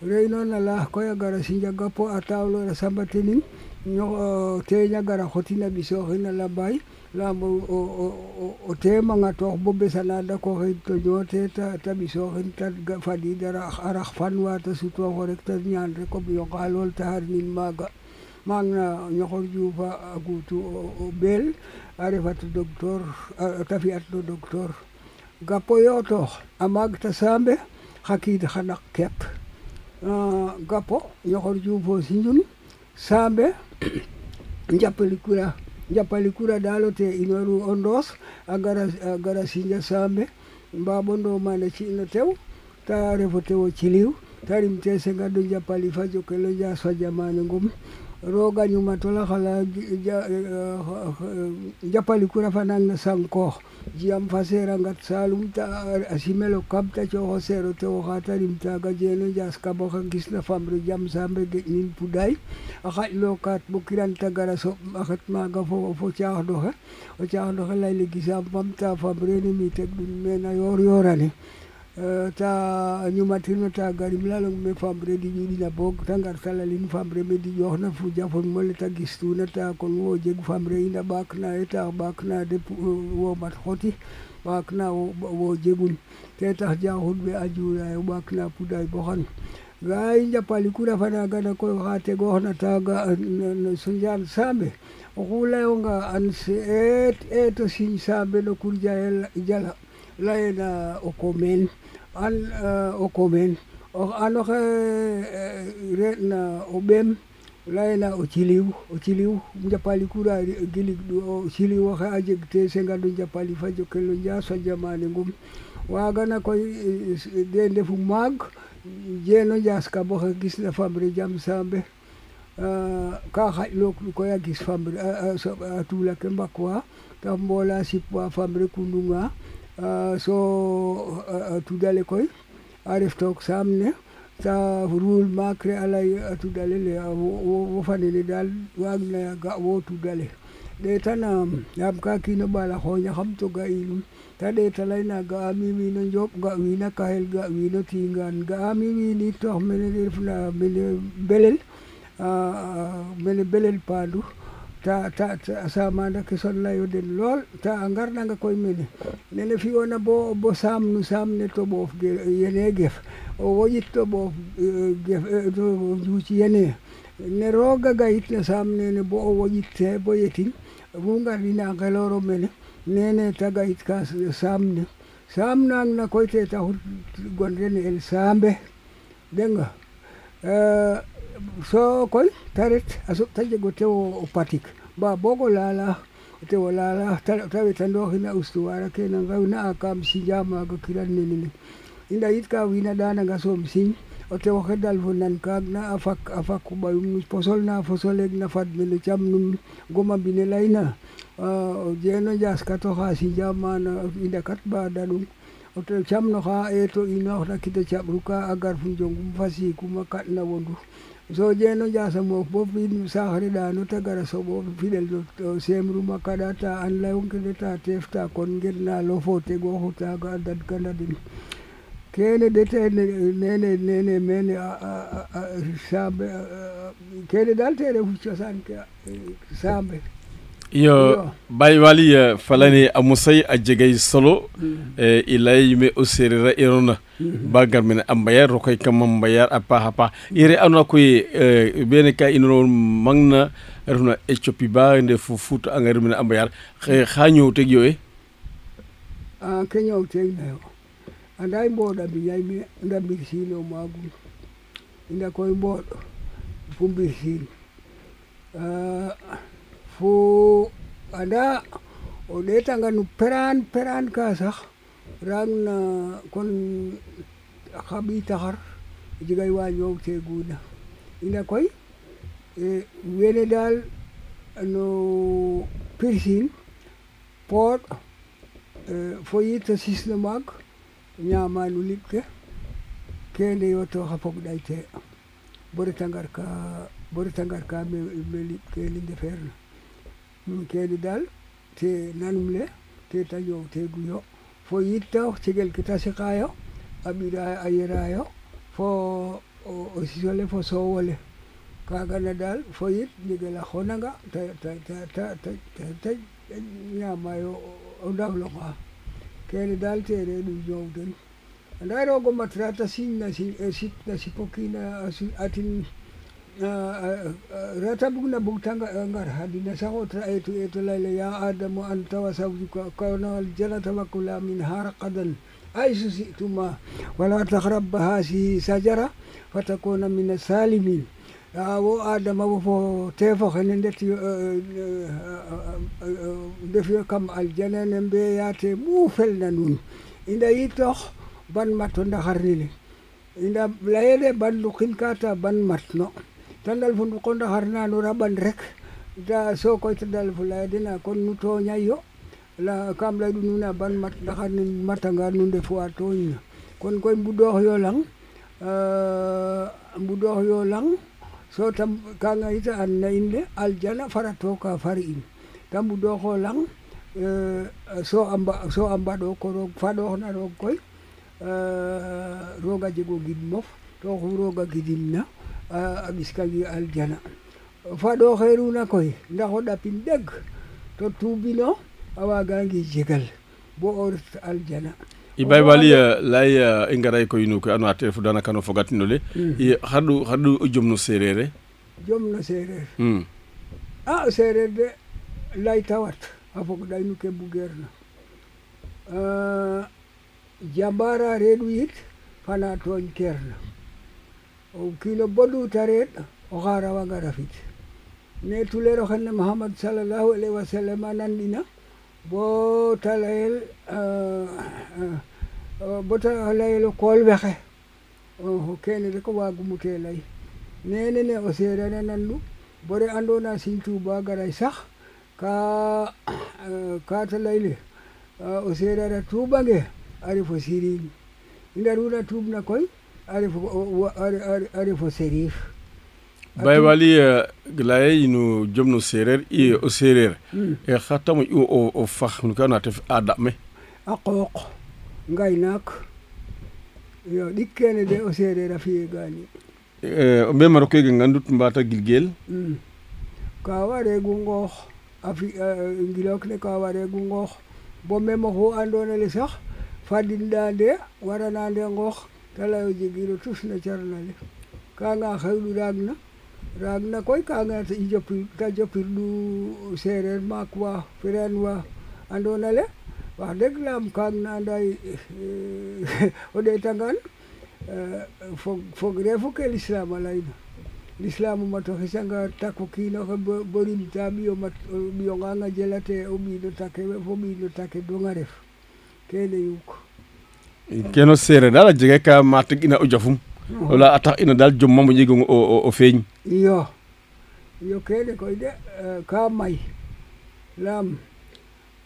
re inoor na laax koy a gara sinja gapo a tawloor samba tening nyo tenya gara hotina biso hina labai lamba o tema nga to bobe salada ko hin to nyote ta ta biso hin ta fadi dara arakh fanwa ta sutwa horek ta nyan re ko biyo galol ta har maga maga magna nyohor jufa agutu bel arefat doktor tafiat do doktor gapoyoto amag ta sambe hakid hanak kep gapo nyohor jufo sinjuni sambe japalikura japalikura daalote inoru o ndoos a gara a gara sinja sambe mbaɓondo mane ciino tew ta refo tewo ciliw ta rimte sengaddo japali fa jokkelo jas fa jamane ngum rogañuma xala japaliku refa nang no sankoox yam fa seer ngat Saalum ta simelo kam ta coox o seer o tew oxa te rim taaga Diene Ndias Kama oxe gisna fambre jam saam a geƴnin pudaay a bo kiran ta gara soɓ a xet maaga fo caaxno xe o caaxno xe layel e ne mi tegun meen a yoor yoorani Eh, ta nyuma tino ta gari mlalo me famre di judi na bok ta ngar sala lin fambre me di joh na fuja fon mole ta gistu na ta kon wo jeg fambre ina bak na eta bak na de eh, wo mat hoti bak na wo jegun te ta ja hun be ajura eh, bak na pudai bohan gai nja kura fana gana ko hate go na ta ga sunjan sambe okula yonga anse et eto sin sambe no kurja el jala laena okomen an uh, eh, okumen o ano ke eh, ret na obem laila ochiliw ochiliw mjapali kura ciliw oxe a jeg te senga do japali fa jokelo jaso jamani ngum wagana ko eh, dende fu mag jeno jaska bo ka gis na famre jam sambe ka xaƴ look koy a gis famre a tula ke mbakwa ta mbola sipwa famre kununga Ah, so ah, ah, tudale koy a ref took samne sa rule macre alay a tudale le wo fanele dal waag na ga wo tudale ɗetan yaam ka kino ɓala xooña xam to ga inum ta ɗeta layna ga'ami wiino njoɓ ga wiina kaxel ga wiino tingaan ga'ami wiin itoox mene refna mene belel mene belel paandu ta ta samada ke sollayude lool ta ngarɗanga koye mine nene fi ona bo bo samnu samne to ɓoof yene gef o woƴit to ɓoof eh, geto eh, juuci yene ne rooga gayit ne samnene bo o woƴitte bo yetin fu ngarina ngelooro mene nene ta gayit ka samne samnang na koy te taxu gonren el saambe denga uh, eh, so kon taret aso tajego te wo patik ba bogo lala te wo lala ta ta hina ustu wara ke na ngau na akam si jama ko kiran ni ni inda it ka wina dana ga som sin o te wo kedal vo nan kag na afak afak ku ba yum posol na posol na fat mi cham nun goma bine laina o je no jas ka to ha si jama na inda kat ba dalu o te cham no ha e to ino ha kita cham ruka agar fun jong fasi kuma kat na wondu so jeno jasa mo bo fin sahre da no tagara so bo fidel do semru makada ta an la on kede ta tefta kon gerna lo fote go huta ga dad kana din kene de te nene nene ne, ne, mene a a sabe kene dal tere hucho sanke sabe iyo baywali eh, falani a ajegay solo i mm. e eh, ilay yume oserira irona mm-hmm. ba a mbayar rokoy kama mbayar a paxa paax apa ire anuna koy eh, bene ka mang na refna echopi ba nde fu fut a mbayar xa ñoow teg yo e ke ñoow teg nayo na andai boda bi yai mi ndambi silo magu inda koy bodo fumbi silo fo ada o ɗeetanga peran-peran peran ka sax na kon khabi tahar taxar iwa jegay te ñoow ina koy wene dal no pirsin por fo foyita a sisno maak ñaama kende kene yo to xa fog ɗay te bo ka bori tangar ka me lik te linde ferna keedi daal te nanum le te taƴo te guyo fo yitta cegel ke tasikayo a ɓirayo a yerayo fo o sisole fo sowole kagana daal fo yit njegel a xonanga ta ta ta ta ñamayo o ndawlonga kene daal tere ɗum ñoow den anda roogo matra ta siñna si sitna sipo kiina atin رتبنا بوتانغا انغار هادينا ساوت رأيت ايت ليلة يا آدم أنت وزوجك كونا الجنة وكلا منها رقدا حيث شئتما ولا تقرب هذه شجرة فتكون من السالمين awo adama wo fo tefoxe ne ndet ndefiyo kam aljana ne mbeyate mu felna nuun inda yitoox ban mat o ndaxar ni le inda leyede ban luqin kata ban mat no tallal fun qonda harnano raɓan rek da so koy tadal fulayadena kon nu toñayyo la kam ley ɗu nuna ban mat ndaxar ne matanga nu ndefuwa toñna kon koy mbudoox yo lang eh, mbudoox yo lang so tam kaga yita an na in de aljana fara toka far in ta mbudooxo lang eh, so amba mba so a mbaɗo ko roog faɗoxna roog koy eh, rooga jego gid mof to xu rooga gidin na a ɓiskagi aljana faɗo xeeruna koy ndax o ɗapin deg to tuubino a waagangi jegal bo o ret aljana i bay wali eh, lay eh, i ngaray koy nu ke ando naye ten refu danaka no fogatino le xarɗu hmm. xarɗu jom no sereere jom no sereer hmm. a sereer de lay tawat a fog ɗaynu ke bugeer na eh, jambara reeɗu yit fana tooñ na kiilo bodu tareet o xaarawa gara fit mais tulero xene mahamad salallahu alayhi wa sallam a nan ɗina bo ta layel eh, eh, bo ta layel o kool wexe keene rek o waagumo te lay nene ne o seerena nandu bore andona sin tuba garay sax ka eh, ka ta layle o seerena tubange a refo sirin i ndaruna tuub na koy ألف ألف سريف baybali glaye yinu jomno serer i o serer e khatam i o o fakh nu kana tef adame aqoq ngaynak yo dikkene de o serer afi gani e o be maro ke ngandut mbata gilgel ka ware gungo afi ngilok le ka ware gungo bo memo ho andone le sax fadinda de warana de ngokh talayo jegiro tus no carnale kanga xewlu raag na raag na koy kanga i jopir ta jopirlu seereer maak wa fireen wa andoona le wax deg laam kaag na anda eh, o ɗeetangaan eh, fog fogre ke l'islam a l'islam o mat o xesanga tak o kiinoxe bo rimta ɓiyo mat o ɓiyongang take fo ɓiin take donga ref kene yuk keno seereer dal a jega kaa maatik ina o jafum wala a tax ina dal jom mam o jeg o feeñ iyo iyo keene koy de eh, kaa may lam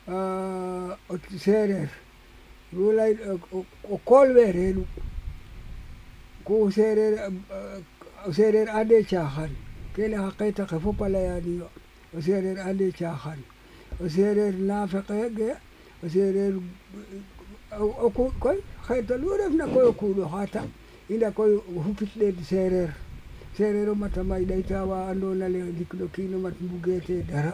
eh, o seereer ru lay o kool weereeru ku seereer eh, o seereer ande caaxaan kene xa qeeta xe fop a leyaaniyo o seereer ande caaxaan o seereer naafeqeege o seereer o kuuɗ koy xeeta lu refna koy o kiin oxa tang i koy xupit ɗeet seereer seereer o mat a may ɗayta wa andoona yee ndik no kiino mat mbugee te dara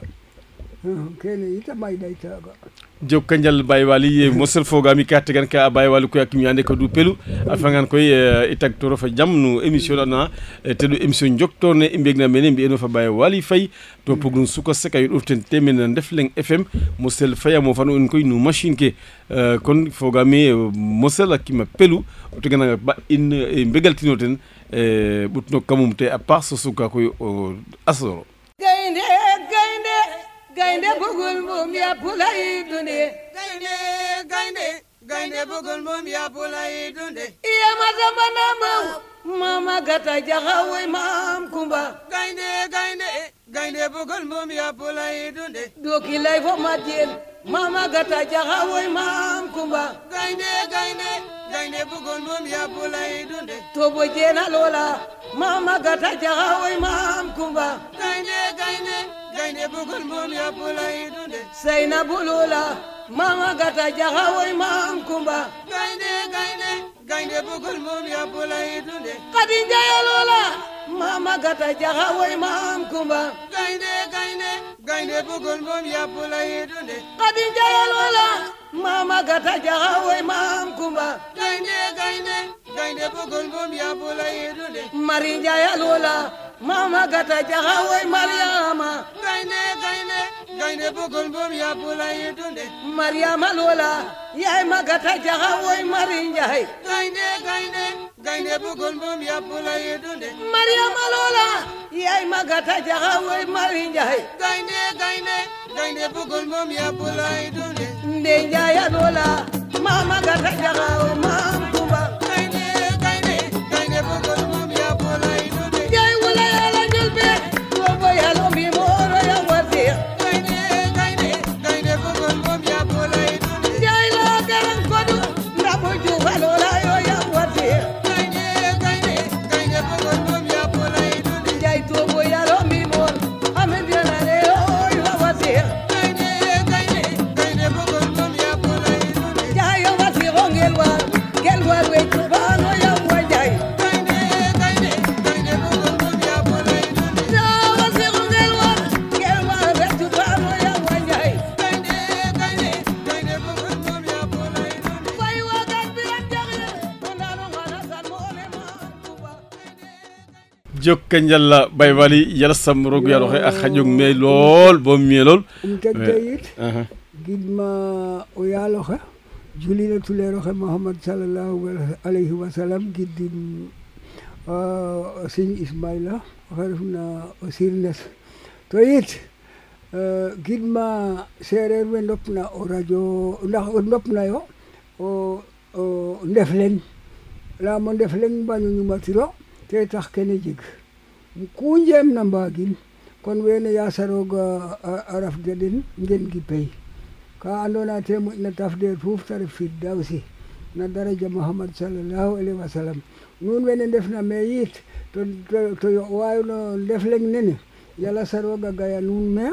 kene ita maydaytaga jokkanjal baye waly eh, mosel fogami katte gan ka baye waly koye hakkimi hannde kadu pelu afagan koy e eh, tagtoro fa jam no émission ɗana eh, te ɗo émission ne e mbiyegna men e mbiyeno fa baye wali faye to pogrum suka seka yo ɗoften temen ndefleng fm mosel fayamo fano en koy no machine ke kon fogami mosel hakkima pelu o teganaga ba in e ten e ɓutno kamum te a part so suka koye asoro gaynde gaynde bugul mum yapulay dunde gaynde gaynde gaynde bugul mum yapulay dunde iya masamba na maw mama gata jaxawoy maam kumba gaynde gaynde gaynde bugul mum yapulay dunde doki lay fo mat jeen mama gata jaxawoy maam kumba gaynde gaynde gaynde bugul mum yapulay dunde tobo jeena loola mama gata jaxawoy maam kumba gaynde gaynde gaynde bukun bun yàpp lay dunde sey na bulula mama gata jaxa woy maam kumba gaynde gaynde gaynde bukun bun yàpp lay dunde xadi njayalula mama gata jaxa woy maam kumba gaynde gaynde gaynde bukun bun yàpp lay dunde xadi njayalula mama gata jaxa woy maam kumba gaynde gaynde gaynde bukun bun yàpp lay dunde mari njayalula mama gata jaha way mariama gayne gayne gayne bugul bum ya bula dunde mariama lola yai ma gata jaxa way mari njaay gayne gayne gayne bugul bum ya bula dunde mariama lola yai ma gata jaxa way mari njaay gayne gayne gayne bugul bum ya bula dunde nde jaya lola mama gata jaha way mari ka njalla baybali yala samro gu yalo xe a xaƴong me lool bo miye lool um teg teyit gidma o yaaloxe julina tuleeroxe mouhamad salallahu alayhi wa sallam gidim sëñ ismaila oxe refna o sirnes to yit gidma seereer we ndopna o radio ndax o ndopna yo o ndef len laam o ndef leng mbaño ñumatiro te tax kene jeg kunjem na mbagin kon wene yasaroga a raf da den ngengi pey ka andoona yee te moƴna tafdeel fuuf te ref firdawsi na daraja Muhammad salallahu alayhi wa sallam nuun wene ndefna me yit to yo'uwaayu no Ndef Leng nene yala sarog a gaya nuun me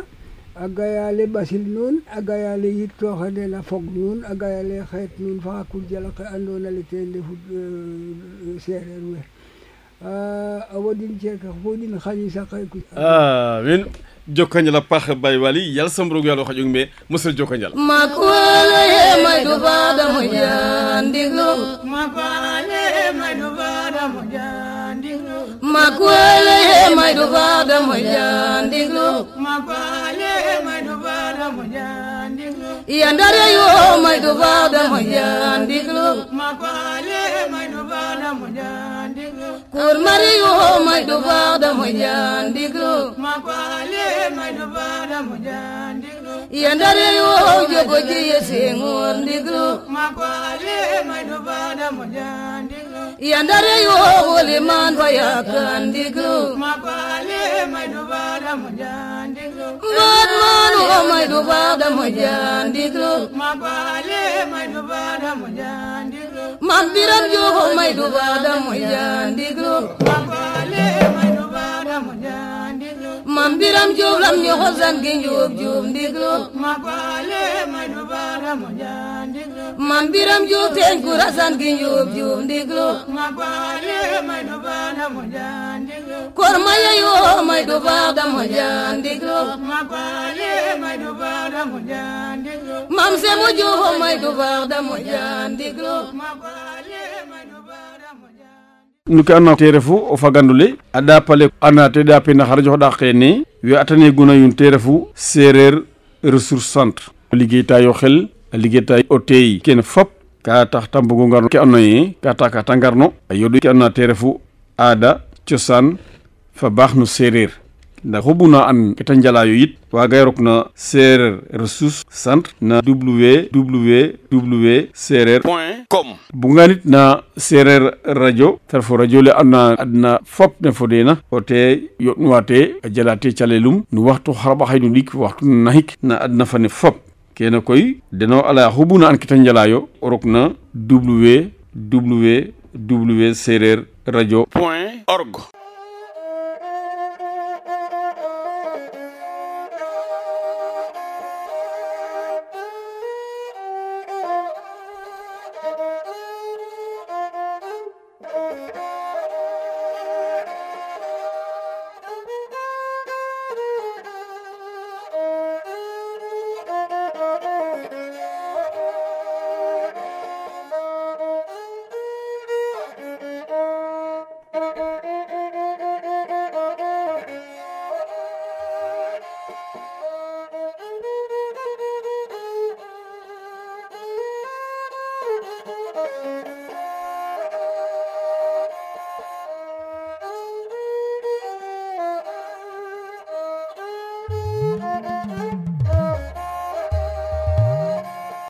a gaya le ɓasil nuun a gaya le yittooxane na fog nuun a gaya le xeet nuun fo xa kurjala xe andoona yee te ndefu euh, seereer we awadin ceeka fonin haliisa kay kuy amin jokkanjal a paax bay wali yal samrogu yal o xaƴong me mosel jokkanjal makwale maydu badamo jandigo makwale maydu badamo jandigo makwale maydu badamo jandigo makwale maydu badamo jandigo yandare yo maydu mo jandigo makwale jandigo kur mariyo mai dubar da mujan digro makwale mai dubar da mujan digro yandare yo jogo ji yesi ngur digro makwale mai dubar da mujan digro yandare yo wole man waya kan digro makwale mai dubar da mujan digro god man o mai dubar da mujan digro makwale mai dubar da mujan digro mambiram yo ho may du badam moy mam biram Jóob lam ñu xosan gi njuub juub ndiglu ma may nu baara mu jaa ndiglu mam biram Jóob teeñ ma may nu baara mu jaa ndiglu kor ma yeyoo may may du baara mu jaa ndiglu mam se mu juuxu may du baara mu jaa ndiglu nuke annato te refu o fagandule a ɗapale anate ɗapena xar jox ɗax kene we atane guna yun te refu sereer ressource centre o xel a liggeyta o teey kene fop ka tax ta mbugo ngarno ke andoona yee ka tax ngarno a yoɗu ke andoona yee te aada cosaan fa baax no seereer nda hobuna an keta njala yit waga rokna sereer ressource centre na www sereer point com bunga na sereer radio tara fo radio le andona adna fop ne fodena ote yoɗnuwate a jalate calelum no waxtu xarɓa xaynu ɗik waxtu nahik na adna fane fop kene koy deno ala hobuna an keta njala yo o rokna www sereer radio point org